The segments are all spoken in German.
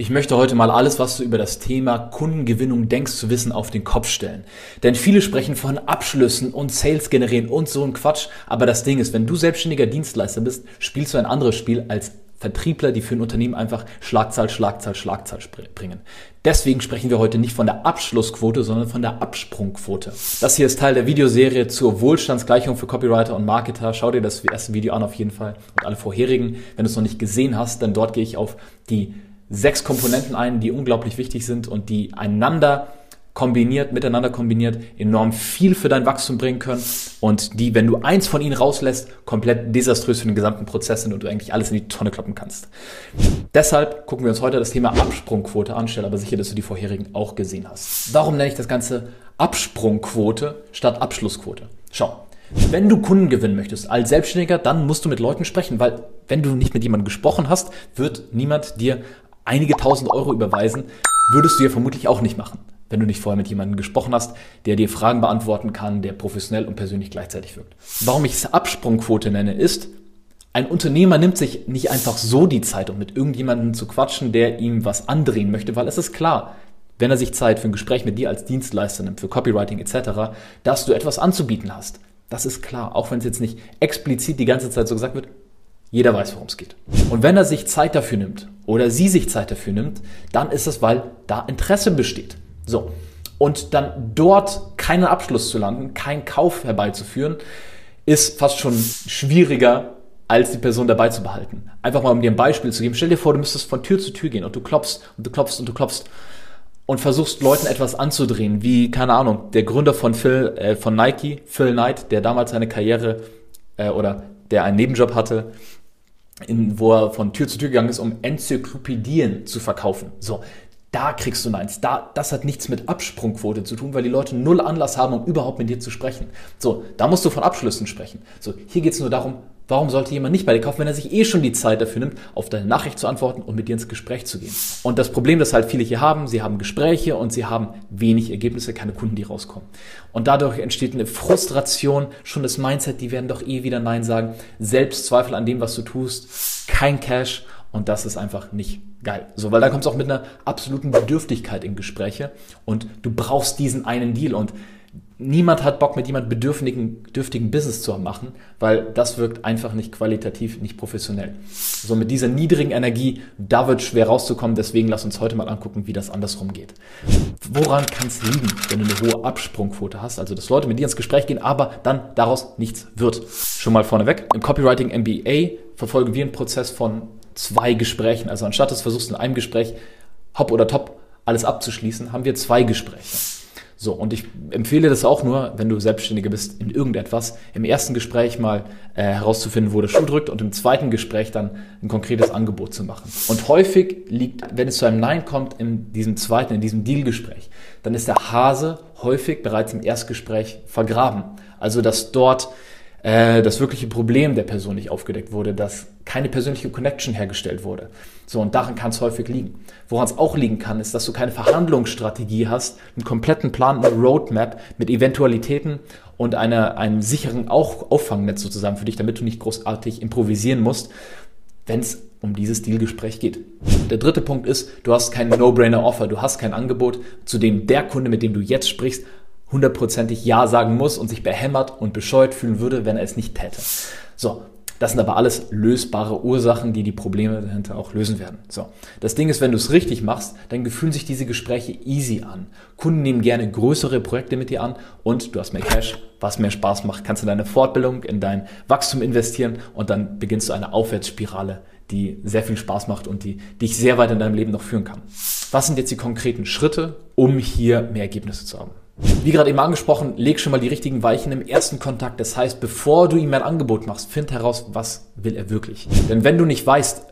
Ich möchte heute mal alles, was du über das Thema Kundengewinnung denkst zu wissen, auf den Kopf stellen. Denn viele sprechen von Abschlüssen und Sales generieren und so ein Quatsch. Aber das Ding ist, wenn du selbstständiger Dienstleister bist, spielst du ein anderes Spiel als Vertriebler, die für ein Unternehmen einfach Schlagzahl, Schlagzahl, Schlagzahl bringen. Deswegen sprechen wir heute nicht von der Abschlussquote, sondern von der Absprungquote. Das hier ist Teil der Videoserie zur Wohlstandsgleichung für Copywriter und Marketer. Schau dir das erste Video an auf jeden Fall und alle vorherigen. Wenn du es noch nicht gesehen hast, dann dort gehe ich auf die sechs Komponenten ein, die unglaublich wichtig sind und die einander kombiniert, miteinander kombiniert, enorm viel für dein Wachstum bringen können und die, wenn du eins von ihnen rauslässt, komplett desaströs für den gesamten Prozess sind und du eigentlich alles in die Tonne kloppen kannst. Deshalb gucken wir uns heute das Thema Absprungquote an, stell aber sicher, dass du die vorherigen auch gesehen hast. Warum nenne ich das Ganze Absprungquote statt Abschlussquote? Schau, wenn du Kunden gewinnen möchtest als Selbstständiger, dann musst du mit Leuten sprechen, weil wenn du nicht mit jemandem gesprochen hast, wird niemand dir einige tausend Euro überweisen, würdest du ja vermutlich auch nicht machen, wenn du nicht vorher mit jemandem gesprochen hast, der dir Fragen beantworten kann, der professionell und persönlich gleichzeitig wirkt. Warum ich es Absprungquote nenne, ist, ein Unternehmer nimmt sich nicht einfach so die Zeit, um mit irgendjemandem zu quatschen, der ihm was andrehen möchte, weil es ist klar, wenn er sich Zeit für ein Gespräch mit dir als Dienstleister nimmt, für Copywriting etc., dass du etwas anzubieten hast. Das ist klar, auch wenn es jetzt nicht explizit die ganze Zeit so gesagt wird, jeder weiß, worum es geht. Und wenn er sich Zeit dafür nimmt oder sie sich Zeit dafür nimmt, dann ist es, weil da Interesse besteht. So. Und dann dort keinen Abschluss zu landen, keinen Kauf herbeizuführen, ist fast schon schwieriger, als die Person dabei zu behalten. Einfach mal um dir ein Beispiel zu geben. Stell dir vor, du müsstest von Tür zu Tür gehen und du klopfst und du klopfst und du klopfst und versuchst Leuten etwas anzudrehen, wie, keine Ahnung, der Gründer von Phil, äh, von Nike, Phil Knight, der damals seine Karriere äh, oder der einen Nebenjob hatte, in, wo er von Tür zu Tür gegangen ist, um Enzyklopädien zu verkaufen. So, da kriegst du Neins. Da, das hat nichts mit Absprungquote zu tun, weil die Leute null Anlass haben, um überhaupt mit dir zu sprechen. So, da musst du von Abschlüssen sprechen. So, hier geht es nur darum, Warum sollte jemand nicht bei dir kaufen, wenn er sich eh schon die Zeit dafür nimmt, auf deine Nachricht zu antworten und mit dir ins Gespräch zu gehen? Und das Problem, das halt viele hier haben, sie haben Gespräche und sie haben wenig Ergebnisse, keine Kunden, die rauskommen. Und dadurch entsteht eine Frustration, schon das Mindset, die werden doch eh wieder Nein sagen, Selbstzweifel an dem, was du tust, kein Cash und das ist einfach nicht geil. So, weil da kommst du auch mit einer absoluten Bedürftigkeit in Gespräche und du brauchst diesen einen Deal und niemand hat Bock, mit jemand bedürftigen, bedürftigen Business zu machen, weil das wirkt einfach nicht qualitativ, nicht professionell. So mit dieser niedrigen Energie, da wird schwer rauszukommen. Deswegen lass uns heute mal angucken, wie das andersrum geht. Woran kann es liegen, wenn du eine hohe Absprungquote hast? Also, dass Leute mit dir ins Gespräch gehen, aber dann daraus nichts wird. Schon mal vorneweg. Im Copywriting MBA verfolgen wir einen Prozess von zwei Gesprächen. Also anstatt dass du versuchst in einem Gespräch hopp oder top alles abzuschließen, haben wir zwei Gespräche. So, und ich empfehle das auch nur, wenn du Selbstständiger bist in irgendetwas, im ersten Gespräch mal äh, herauszufinden, wo der Schuh drückt und im zweiten Gespräch dann ein konkretes Angebot zu machen. Und häufig liegt, wenn es zu einem Nein kommt, in diesem zweiten, in diesem Dealgespräch, dann ist der Hase häufig bereits im Erstgespräch vergraben. Also, dass dort äh, das wirkliche Problem der Person nicht aufgedeckt wurde, dass keine persönliche Connection hergestellt wurde. So, und daran kann es häufig liegen. Woran es auch liegen kann, ist, dass du keine Verhandlungsstrategie hast, einen kompletten Plan, eine Roadmap mit Eventualitäten und einer, einem sicheren auch Auffangnetz sozusagen für dich, damit du nicht großartig improvisieren musst, wenn es um dieses Dealgespräch geht. Der dritte Punkt ist, du hast kein No-Brainer-Offer, du hast kein Angebot, zu dem der Kunde, mit dem du jetzt sprichst, hundertprozentig Ja sagen muss und sich behämmert und bescheuert fühlen würde, wenn er es nicht täte. So, das sind aber alles lösbare Ursachen, die die Probleme dahinter auch lösen werden. So, das Ding ist, wenn du es richtig machst, dann fühlen sich diese Gespräche easy an. Kunden nehmen gerne größere Projekte mit dir an und du hast mehr Cash, was mehr Spaß macht, kannst in deine Fortbildung, in dein Wachstum investieren und dann beginnst du eine Aufwärtsspirale, die sehr viel Spaß macht und die dich sehr weit in deinem Leben noch führen kann. Was sind jetzt die konkreten Schritte, um hier mehr Ergebnisse zu haben? Wie gerade eben angesprochen, leg schon mal die richtigen Weichen im ersten Kontakt. Das heißt, bevor du ihm ein Angebot machst, find heraus, was will er wirklich. Denn wenn du nicht weißt,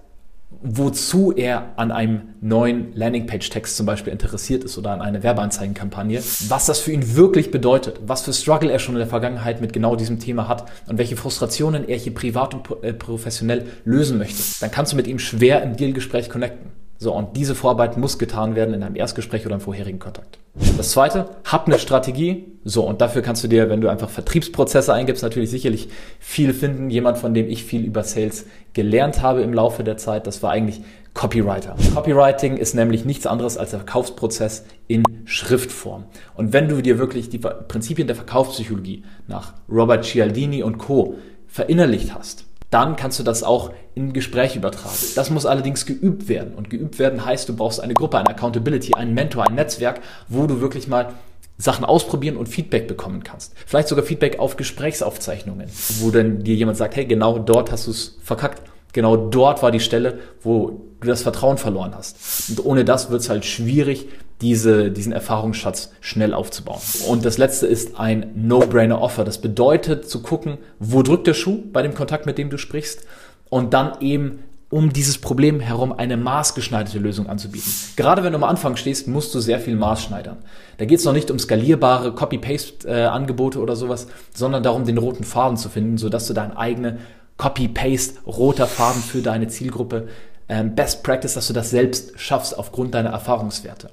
wozu er an einem neuen Landingpage-Text zum Beispiel interessiert ist oder an einer Werbeanzeigenkampagne, was das für ihn wirklich bedeutet, was für Struggle er schon in der Vergangenheit mit genau diesem Thema hat und welche Frustrationen er hier privat und äh, professionell lösen möchte, dann kannst du mit ihm schwer im Dealgespräch connecten. So, und diese Vorarbeit muss getan werden in einem Erstgespräch oder im vorherigen Kontakt. Das zweite, hab eine Strategie. So, und dafür kannst du dir, wenn du einfach Vertriebsprozesse eingibst, natürlich sicherlich viel finden. Jemand, von dem ich viel über Sales gelernt habe im Laufe der Zeit, das war eigentlich Copywriter. Copywriting ist nämlich nichts anderes als der Verkaufsprozess in Schriftform. Und wenn du dir wirklich die Prinzipien der Verkaufspsychologie nach Robert Cialdini und Co. verinnerlicht hast, dann kannst du das auch in Gespräch übertragen. Das muss allerdings geübt werden. Und geübt werden heißt, du brauchst eine Gruppe, eine Accountability, einen Mentor, ein Netzwerk, wo du wirklich mal Sachen ausprobieren und Feedback bekommen kannst. Vielleicht sogar Feedback auf Gesprächsaufzeichnungen, wo dann dir jemand sagt, hey, genau dort hast du es verkackt. Genau dort war die Stelle, wo du das Vertrauen verloren hast. Und ohne das wird es halt schwierig, diese, diesen Erfahrungsschatz schnell aufzubauen. Und das letzte ist ein No-Brainer-Offer. Das bedeutet zu gucken, wo drückt der Schuh bei dem Kontakt, mit dem du sprichst und dann eben um dieses Problem herum eine maßgeschneiderte Lösung anzubieten. Gerade wenn du am Anfang stehst, musst du sehr viel maßschneidern. Da geht es noch nicht um skalierbare Copy-Paste-Angebote oder sowas, sondern darum, den roten Faden zu finden, sodass du deine eigene Copy-Paste roter Faden für deine Zielgruppe ähm, Best Practice, dass du das selbst schaffst aufgrund deiner Erfahrungswerte.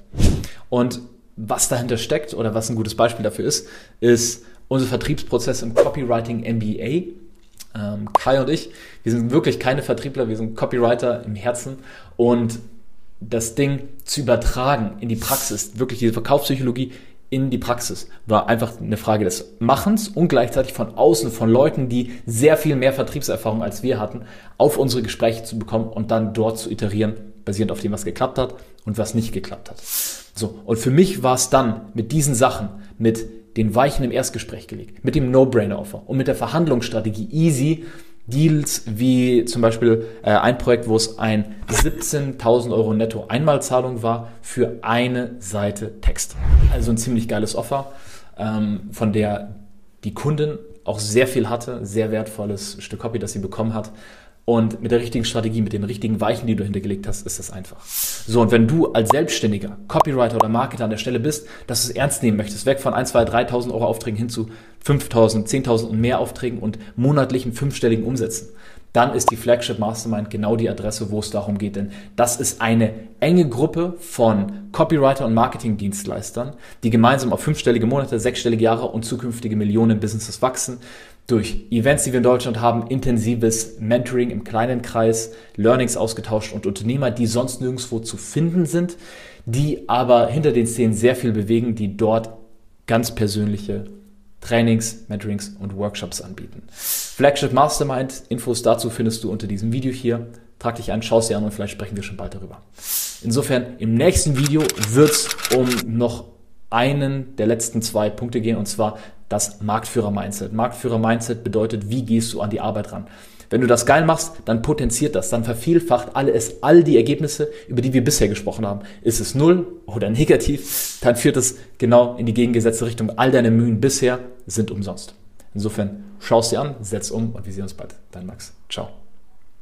Und was dahinter steckt oder was ein gutes Beispiel dafür ist, ist unser Vertriebsprozess im Copywriting MBA. Ähm, Kai und ich, wir sind wirklich keine Vertriebler, wir sind Copywriter im Herzen und das Ding zu übertragen in die Praxis, wirklich diese Verkaufspsychologie in die Praxis. War einfach eine Frage des Machens und gleichzeitig von außen, von Leuten, die sehr viel mehr Vertriebserfahrung als wir hatten, auf unsere Gespräche zu bekommen und dann dort zu iterieren, basierend auf dem, was geklappt hat und was nicht geklappt hat. So. Und für mich war es dann mit diesen Sachen, mit den Weichen im Erstgespräch gelegt, mit dem No-Brainer-Offer und mit der Verhandlungsstrategie easy Deals wie zum Beispiel äh, ein Projekt, wo es ein 17.000 Euro netto Einmalzahlung war für eine Seite Text. Also ein ziemlich geiles Offer, ähm, von der die Kundin auch sehr viel hatte, sehr wertvolles Stück Copy, das sie bekommen hat. Und mit der richtigen Strategie, mit den richtigen Weichen, die du hintergelegt hast, ist das einfach. So, und wenn du als Selbstständiger, Copywriter oder Marketer an der Stelle bist, dass du es ernst nehmen möchtest, weg von 1, 2, 3.000 Euro Aufträgen hin zu 5.000, 10.000 und mehr Aufträgen und monatlichen fünfstelligen Umsätzen, dann ist die Flagship Mastermind genau die Adresse, wo es darum geht. Denn das ist eine enge Gruppe von Copywriter und Marketingdienstleistern, die gemeinsam auf fünfstellige Monate, sechsstellige Jahre und zukünftige Millionen Businesses wachsen durch Events, die wir in Deutschland haben, intensives Mentoring im kleinen Kreis, Learnings ausgetauscht und Unternehmer, die sonst nirgendwo zu finden sind, die aber hinter den Szenen sehr viel bewegen, die dort ganz persönliche Trainings, Mentorings und Workshops anbieten. Flagship Mastermind, Infos dazu findest du unter diesem Video hier. Trag dich an, schau dir an und vielleicht sprechen wir schon bald darüber. Insofern, im nächsten Video wird es um noch einen der letzten zwei Punkte gehen und zwar das Marktführer-Mindset. Marktführer-Mindset bedeutet, wie gehst du an die Arbeit ran? Wenn du das geil machst, dann potenziert das, dann vervielfacht alles, all die Ergebnisse, über die wir bisher gesprochen haben. Ist es null oder negativ, dann führt es genau in die gegengesetzte Richtung. All deine Mühen bisher sind umsonst. Insofern schau es dir an, setz um und wir sehen uns bald. Dein Max. Ciao.